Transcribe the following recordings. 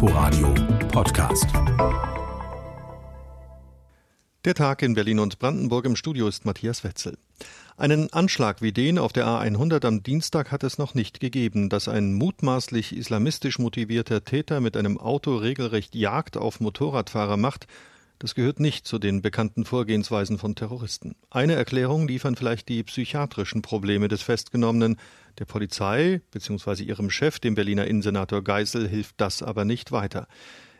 Inforadio Podcast. Der Tag in Berlin und Brandenburg im Studio ist Matthias Wetzel. Einen Anschlag wie den auf der A100 am Dienstag hat es noch nicht gegeben, dass ein mutmaßlich islamistisch motivierter Täter mit einem Auto regelrecht Jagd auf Motorradfahrer macht, das gehört nicht zu den bekannten Vorgehensweisen von Terroristen. Eine Erklärung liefern vielleicht die psychiatrischen Probleme des Festgenommenen. Der Polizei bzw. ihrem Chef, dem Berliner Innensenator Geisel, hilft das aber nicht weiter.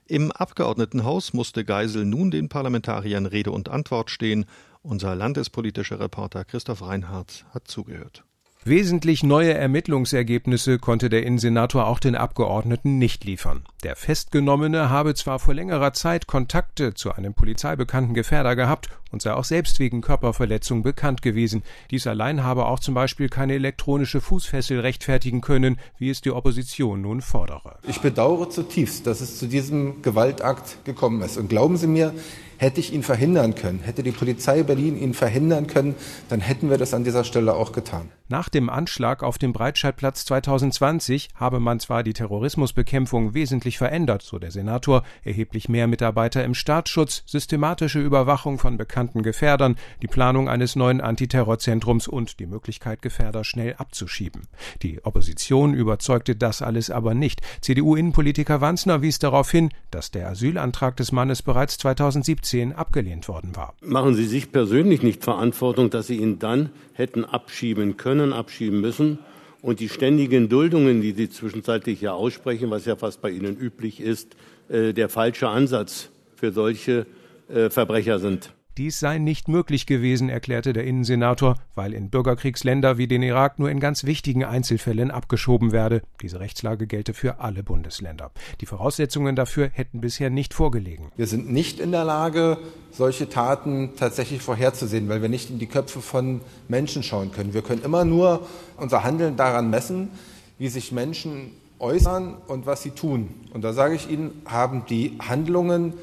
Im Abgeordnetenhaus musste Geisel nun den Parlamentariern Rede und Antwort stehen. Unser landespolitischer Reporter Christoph Reinhardt hat zugehört. Wesentlich neue Ermittlungsergebnisse konnte der Innensenator auch den Abgeordneten nicht liefern. Der Festgenommene habe zwar vor längerer Zeit Kontakte zu einem polizeibekannten Gefährder gehabt und sei auch selbst wegen Körperverletzung bekannt gewesen. Dies allein habe auch zum Beispiel keine elektronische Fußfessel rechtfertigen können, wie es die Opposition nun fordere. Ich bedauere zutiefst, dass es zu diesem Gewaltakt gekommen ist. Und glauben Sie mir, Hätte ich ihn verhindern können, hätte die Polizei Berlin ihn verhindern können, dann hätten wir das an dieser Stelle auch getan. Nach dem Anschlag auf dem Breitscheidplatz 2020 habe man zwar die Terrorismusbekämpfung wesentlich verändert, so der Senator, erheblich mehr Mitarbeiter im Staatsschutz, systematische Überwachung von bekannten Gefährdern, die Planung eines neuen Antiterrorzentrums und die Möglichkeit, Gefährder schnell abzuschieben. Die Opposition überzeugte das alles aber nicht. CDU-Innenpolitiker Wanzner wies darauf hin, dass der Asylantrag des Mannes bereits 2017 2010 abgelehnt worden war. Machen Sie sich persönlich nicht Verantwortung, dass Sie ihn dann hätten abschieben können, abschieben müssen und die ständigen Duldungen, die Sie zwischenzeitlich ja aussprechen, was ja fast bei Ihnen üblich ist, äh, der falsche Ansatz für solche äh, Verbrecher sind. Dies sei nicht möglich gewesen, erklärte der Innensenator, weil in Bürgerkriegsländer wie den Irak nur in ganz wichtigen Einzelfällen abgeschoben werde. Diese Rechtslage gelte für alle Bundesländer. Die Voraussetzungen dafür hätten bisher nicht vorgelegen. Wir sind nicht in der Lage, solche Taten tatsächlich vorherzusehen, weil wir nicht in die Köpfe von Menschen schauen können. Wir können immer nur unser Handeln daran messen, wie sich Menschen äußern und was sie tun. Und da sage ich Ihnen, haben die Handlungen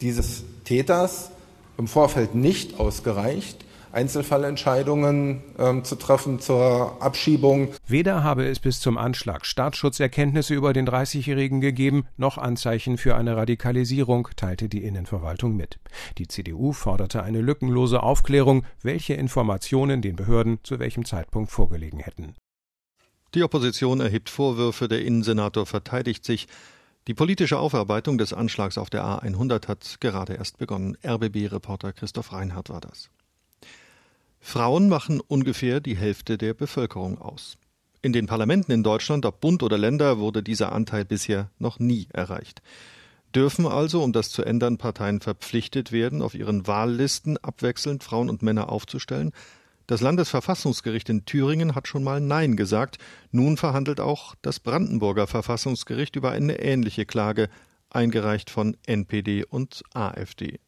dieses Täters im Vorfeld nicht ausgereicht, Einzelfallentscheidungen ähm, zu treffen zur Abschiebung. Weder habe es bis zum Anschlag Staatsschutzerkenntnisse über den 30-Jährigen gegeben, noch Anzeichen für eine Radikalisierung, teilte die Innenverwaltung mit. Die CDU forderte eine lückenlose Aufklärung, welche Informationen den Behörden zu welchem Zeitpunkt vorgelegen hätten. Die Opposition erhebt Vorwürfe, der Innensenator verteidigt sich. Die politische Aufarbeitung des Anschlags auf der A100 hat gerade erst begonnen. RBB-Reporter Christoph Reinhardt war das. Frauen machen ungefähr die Hälfte der Bevölkerung aus. In den Parlamenten in Deutschland, ob Bund oder Länder, wurde dieser Anteil bisher noch nie erreicht. Dürfen also, um das zu ändern, Parteien verpflichtet werden, auf ihren Wahllisten abwechselnd Frauen und Männer aufzustellen? Das Landesverfassungsgericht in Thüringen hat schon mal Nein gesagt. Nun verhandelt auch das Brandenburger Verfassungsgericht über eine ähnliche Klage, eingereicht von NPD und AfD.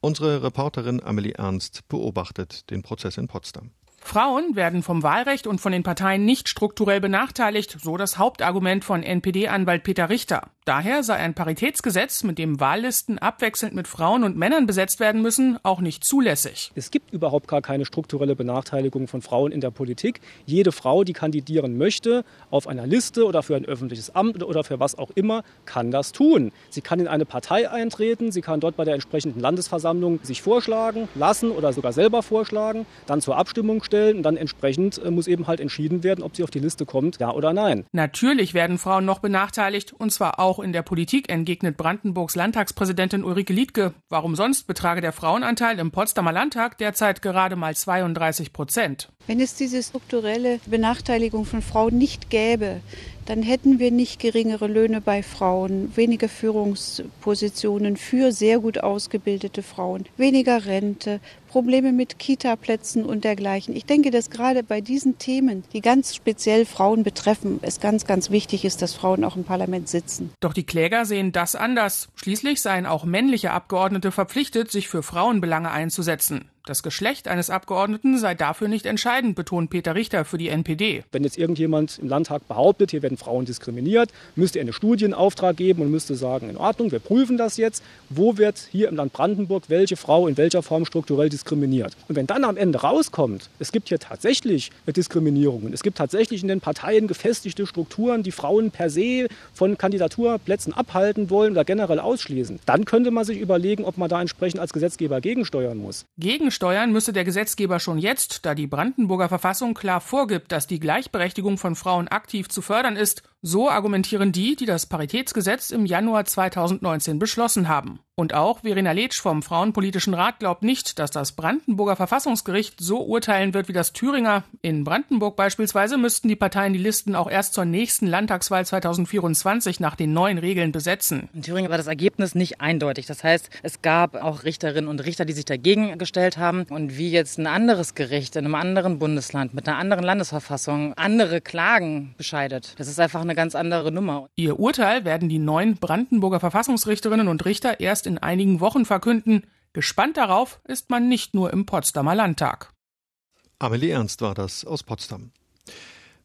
Unsere Reporterin Amelie Ernst beobachtet den Prozess in Potsdam. Frauen werden vom Wahlrecht und von den Parteien nicht strukturell benachteiligt, so das Hauptargument von NPD-Anwalt Peter Richter. Daher sei ein Paritätsgesetz, mit dem Wahllisten abwechselnd mit Frauen und Männern besetzt werden müssen, auch nicht zulässig. Es gibt überhaupt gar keine strukturelle Benachteiligung von Frauen in der Politik. Jede Frau, die kandidieren möchte, auf einer Liste oder für ein öffentliches Amt oder für was auch immer, kann das tun. Sie kann in eine Partei eintreten, sie kann dort bei der entsprechenden Landesversammlung sich vorschlagen lassen oder sogar selber vorschlagen, dann zur Abstimmung stellen und dann entsprechend äh, muss eben halt entschieden werden, ob sie auf die Liste kommt, ja oder nein. Natürlich werden Frauen noch benachteiligt und zwar auch auch in der Politik, entgegnet Brandenburgs Landtagspräsidentin Ulrike Liedke. Warum sonst betrage der Frauenanteil im Potsdamer Landtag derzeit gerade mal 32 Prozent. Wenn es diese strukturelle Benachteiligung von Frauen nicht gäbe, dann hätten wir nicht geringere Löhne bei Frauen, weniger Führungspositionen für sehr gut ausgebildete Frauen, weniger Rente, Probleme mit Kita-Plätzen und dergleichen. Ich denke, dass gerade bei diesen Themen, die ganz speziell Frauen betreffen, es ganz, ganz wichtig ist, dass Frauen auch im Parlament sitzen. Doch die Kläger sehen das anders. Schließlich seien auch männliche Abgeordnete verpflichtet, sich für Frauenbelange einzusetzen. Das Geschlecht eines Abgeordneten sei dafür nicht entscheidend, betont Peter Richter für die NPD. Wenn jetzt irgendjemand im Landtag behauptet, hier werden Frauen diskriminiert, müsste er einen Studienauftrag geben und müsste sagen, in Ordnung, wir prüfen das jetzt. Wo wird hier im Land Brandenburg welche Frau in welcher Form strukturell diskriminiert? diskriminiert. Und wenn dann am Ende rauskommt, es gibt hier tatsächlich Diskriminierungen, es gibt tatsächlich in den Parteien gefestigte Strukturen, die Frauen per se von Kandidaturplätzen abhalten wollen oder generell ausschließen, dann könnte man sich überlegen, ob man da entsprechend als Gesetzgeber gegensteuern muss. Gegensteuern müsse der Gesetzgeber schon jetzt, da die Brandenburger Verfassung klar vorgibt, dass die Gleichberechtigung von Frauen aktiv zu fördern ist so argumentieren die, die das Paritätsgesetz im Januar 2019 beschlossen haben. Und auch Verena Letsch vom Frauenpolitischen Rat glaubt nicht, dass das Brandenburger Verfassungsgericht so urteilen wird wie das Thüringer. In Brandenburg beispielsweise müssten die Parteien die Listen auch erst zur nächsten Landtagswahl 2024 nach den neuen Regeln besetzen. In Thüringen war das Ergebnis nicht eindeutig. Das heißt, es gab auch Richterinnen und Richter, die sich dagegen gestellt haben. Und wie jetzt ein anderes Gericht in einem anderen Bundesland mit einer anderen Landesverfassung andere Klagen bescheidet, das ist einfach eine ganz andere Nummer. Ihr Urteil werden die neuen Brandenburger Verfassungsrichterinnen und Richter erst erst in einigen Wochen verkünden. Gespannt darauf ist man nicht nur im Potsdamer Landtag. Amelie Ernst war das aus Potsdam.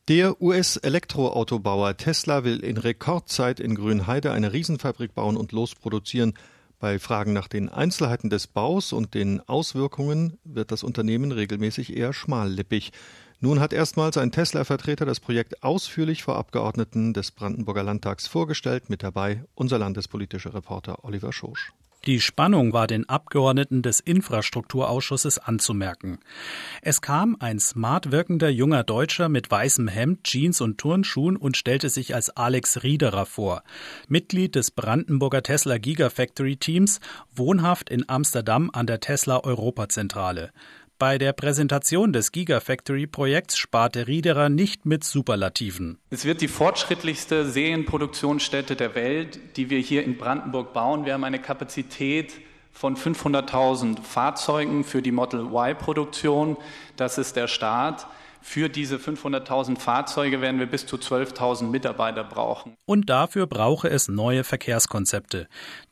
Der US-Elektroautobauer Tesla will in Rekordzeit in Grünheide eine Riesenfabrik bauen und losproduzieren. Bei Fragen nach den Einzelheiten des Baus und den Auswirkungen wird das Unternehmen regelmäßig eher schmallippig. Nun hat erstmals ein Tesla-Vertreter das Projekt ausführlich vor Abgeordneten des Brandenburger Landtags vorgestellt. Mit dabei unser landespolitischer Reporter Oliver Schosch. Die Spannung war den Abgeordneten des Infrastrukturausschusses anzumerken. Es kam ein smart wirkender junger Deutscher mit weißem Hemd, Jeans und Turnschuhen und stellte sich als Alex Riederer vor. Mitglied des Brandenburger Tesla Gigafactory Teams, wohnhaft in Amsterdam an der Tesla Europazentrale. Bei der Präsentation des Gigafactory-Projekts sparte Riederer nicht mit Superlativen. Es wird die fortschrittlichste Serienproduktionsstätte der Welt, die wir hier in Brandenburg bauen. Wir haben eine Kapazität von 500.000 Fahrzeugen für die Model Y-Produktion. Das ist der Start. Für diese 500.000 Fahrzeuge werden wir bis zu 12.000 Mitarbeiter brauchen. Und dafür brauche es neue Verkehrskonzepte.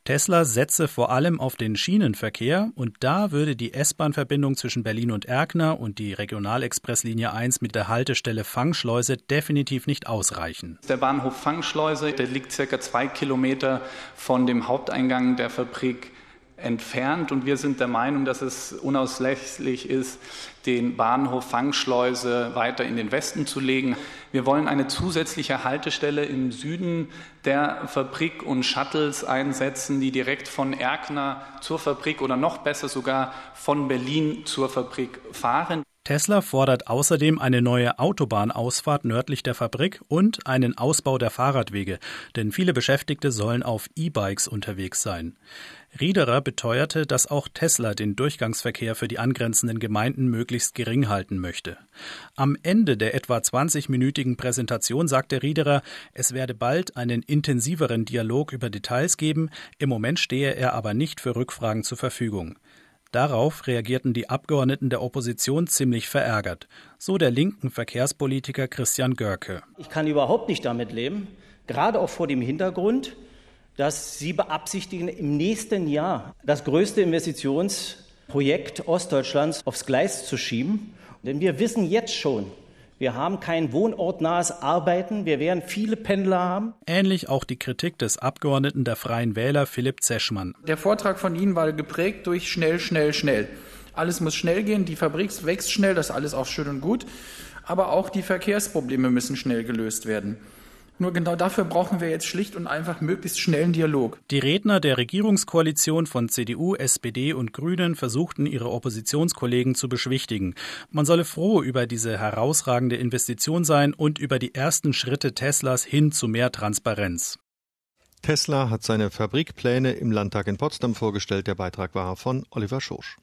Tesla setze vor allem auf den Schienenverkehr und da würde die S-Bahn-Verbindung zwischen Berlin und Erkner und die Regionalexpresslinie 1 mit der Haltestelle Fangschleuse definitiv nicht ausreichen. Der Bahnhof Fangschleuse, der liegt circa zwei Kilometer von dem Haupteingang der Fabrik entfernt und wir sind der Meinung, dass es unauslässlich ist, den Bahnhof Fangschleuse weiter in den Westen zu legen. Wir wollen eine zusätzliche Haltestelle im Süden der Fabrik und Shuttles einsetzen, die direkt von Erkner zur Fabrik oder noch besser sogar von Berlin zur Fabrik fahren. Tesla fordert außerdem eine neue Autobahnausfahrt nördlich der Fabrik und einen Ausbau der Fahrradwege, denn viele Beschäftigte sollen auf E-Bikes unterwegs sein. Riederer beteuerte, dass auch Tesla den Durchgangsverkehr für die angrenzenden Gemeinden möglichst gering halten möchte. Am Ende der etwa 20-minütigen Präsentation sagte Riederer, es werde bald einen intensiveren Dialog über Details geben, im Moment stehe er aber nicht für Rückfragen zur Verfügung. Darauf reagierten die Abgeordneten der Opposition ziemlich verärgert, so der linken Verkehrspolitiker Christian Görke. Ich kann überhaupt nicht damit leben, gerade auch vor dem Hintergrund, dass Sie beabsichtigen, im nächsten Jahr das größte Investitionsprojekt Ostdeutschlands aufs Gleis zu schieben. Denn wir wissen jetzt schon, wir haben kein wohnortnahes Arbeiten. Wir werden viele Pendler haben. Ähnlich auch die Kritik des Abgeordneten der Freien Wähler Philipp Zeschmann. Der Vortrag von Ihnen war geprägt durch schnell, schnell, schnell. Alles muss schnell gehen, die Fabrik wächst schnell, das ist alles auch schön und gut. Aber auch die Verkehrsprobleme müssen schnell gelöst werden. Nur genau dafür brauchen wir jetzt schlicht und einfach möglichst schnellen Dialog. Die Redner der Regierungskoalition von CDU, SPD und Grünen versuchten ihre Oppositionskollegen zu beschwichtigen. Man solle froh über diese herausragende Investition sein und über die ersten Schritte Teslas hin zu mehr Transparenz. Tesla hat seine Fabrikpläne im Landtag in Potsdam vorgestellt. Der Beitrag war von Oliver Schosch.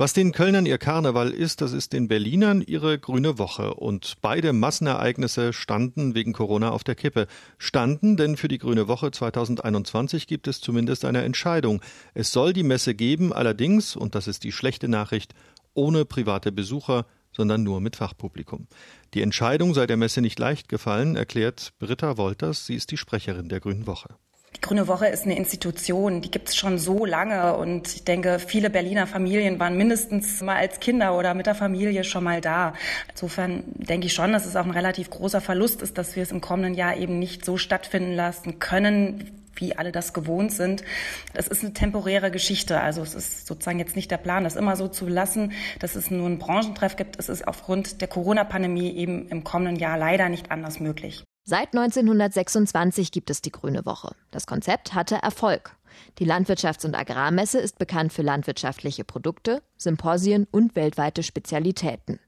Was den Kölnern ihr Karneval ist, das ist den Berlinern ihre grüne Woche. Und beide Massenereignisse standen wegen Corona auf der Kippe. Standen, denn für die grüne Woche 2021 gibt es zumindest eine Entscheidung. Es soll die Messe geben, allerdings, und das ist die schlechte Nachricht, ohne private Besucher, sondern nur mit Fachpublikum. Die Entscheidung sei der Messe nicht leicht gefallen, erklärt Britta Wolters. Sie ist die Sprecherin der Grünen Woche. Die Grüne Woche ist eine Institution, die gibt es schon so lange und ich denke, viele Berliner Familien waren mindestens mal als Kinder oder mit der Familie schon mal da. Insofern denke ich schon, dass es auch ein relativ großer Verlust ist, dass wir es im kommenden Jahr eben nicht so stattfinden lassen können, wie alle das gewohnt sind. Das ist eine temporäre Geschichte. Also es ist sozusagen jetzt nicht der Plan, das immer so zu lassen, dass es nur einen Branchentreff gibt. Es ist aufgrund der Corona-Pandemie eben im kommenden Jahr leider nicht anders möglich. Seit 1926 gibt es die Grüne Woche. Das Konzept hatte Erfolg. Die Landwirtschafts- und Agrarmesse ist bekannt für landwirtschaftliche Produkte, Symposien und weltweite Spezialitäten.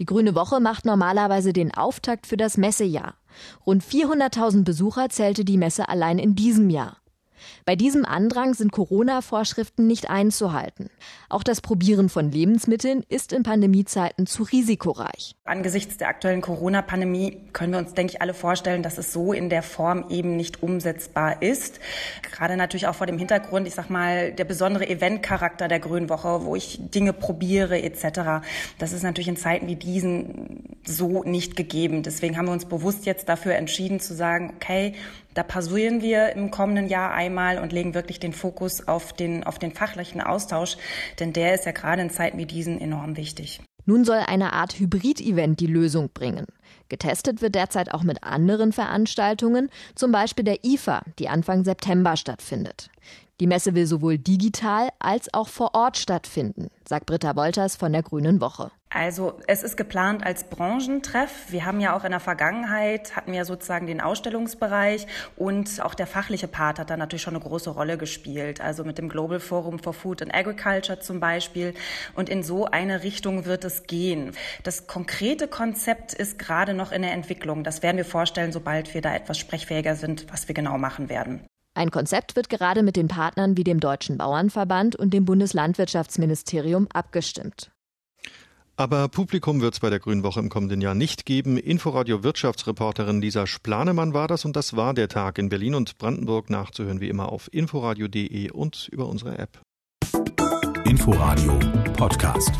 Die Grüne Woche macht normalerweise den Auftakt für das Messejahr. Rund 400.000 Besucher zählte die Messe allein in diesem Jahr. Bei diesem Andrang sind Corona-Vorschriften nicht einzuhalten. Auch das Probieren von Lebensmitteln ist in Pandemiezeiten zu risikoreich. Angesichts der aktuellen Corona-Pandemie können wir uns, denke ich, alle vorstellen, dass es so in der Form eben nicht umsetzbar ist. Gerade natürlich auch vor dem Hintergrund, ich sag mal, der besondere Eventcharakter der Grünen Woche, wo ich Dinge probiere etc. Das ist natürlich in Zeiten wie diesen so nicht gegeben. Deswegen haben wir uns bewusst jetzt dafür entschieden zu sagen, okay, da pausieren wir im kommenden Jahr einmal und legen wirklich den Fokus auf den, auf den fachlichen Austausch, denn der ist ja gerade in Zeiten wie diesen enorm wichtig. Nun soll eine Art Hybrid-Event die Lösung bringen. Getestet wird derzeit auch mit anderen Veranstaltungen, zum Beispiel der IFA, die Anfang September stattfindet. Die Messe will sowohl digital als auch vor Ort stattfinden, sagt Britta Wolters von der Grünen Woche. Also es ist geplant als Branchentreff. Wir haben ja auch in der Vergangenheit, hatten wir sozusagen den Ausstellungsbereich und auch der fachliche Part hat da natürlich schon eine große Rolle gespielt. Also mit dem Global Forum for Food and Agriculture zum Beispiel. Und in so eine Richtung wird es gehen. Das konkrete Konzept ist gerade noch in der Entwicklung. Das werden wir vorstellen, sobald wir da etwas sprechfähiger sind, was wir genau machen werden. Ein Konzept wird gerade mit den Partnern wie dem Deutschen Bauernverband und dem Bundeslandwirtschaftsministerium abgestimmt. Aber Publikum wird es bei der Grünen Woche im kommenden Jahr nicht geben. Inforadio Wirtschaftsreporterin Lisa Splanemann war das und das war der Tag in Berlin und Brandenburg nachzuhören wie immer auf inforadio.de und über unsere App. Inforadio Podcast.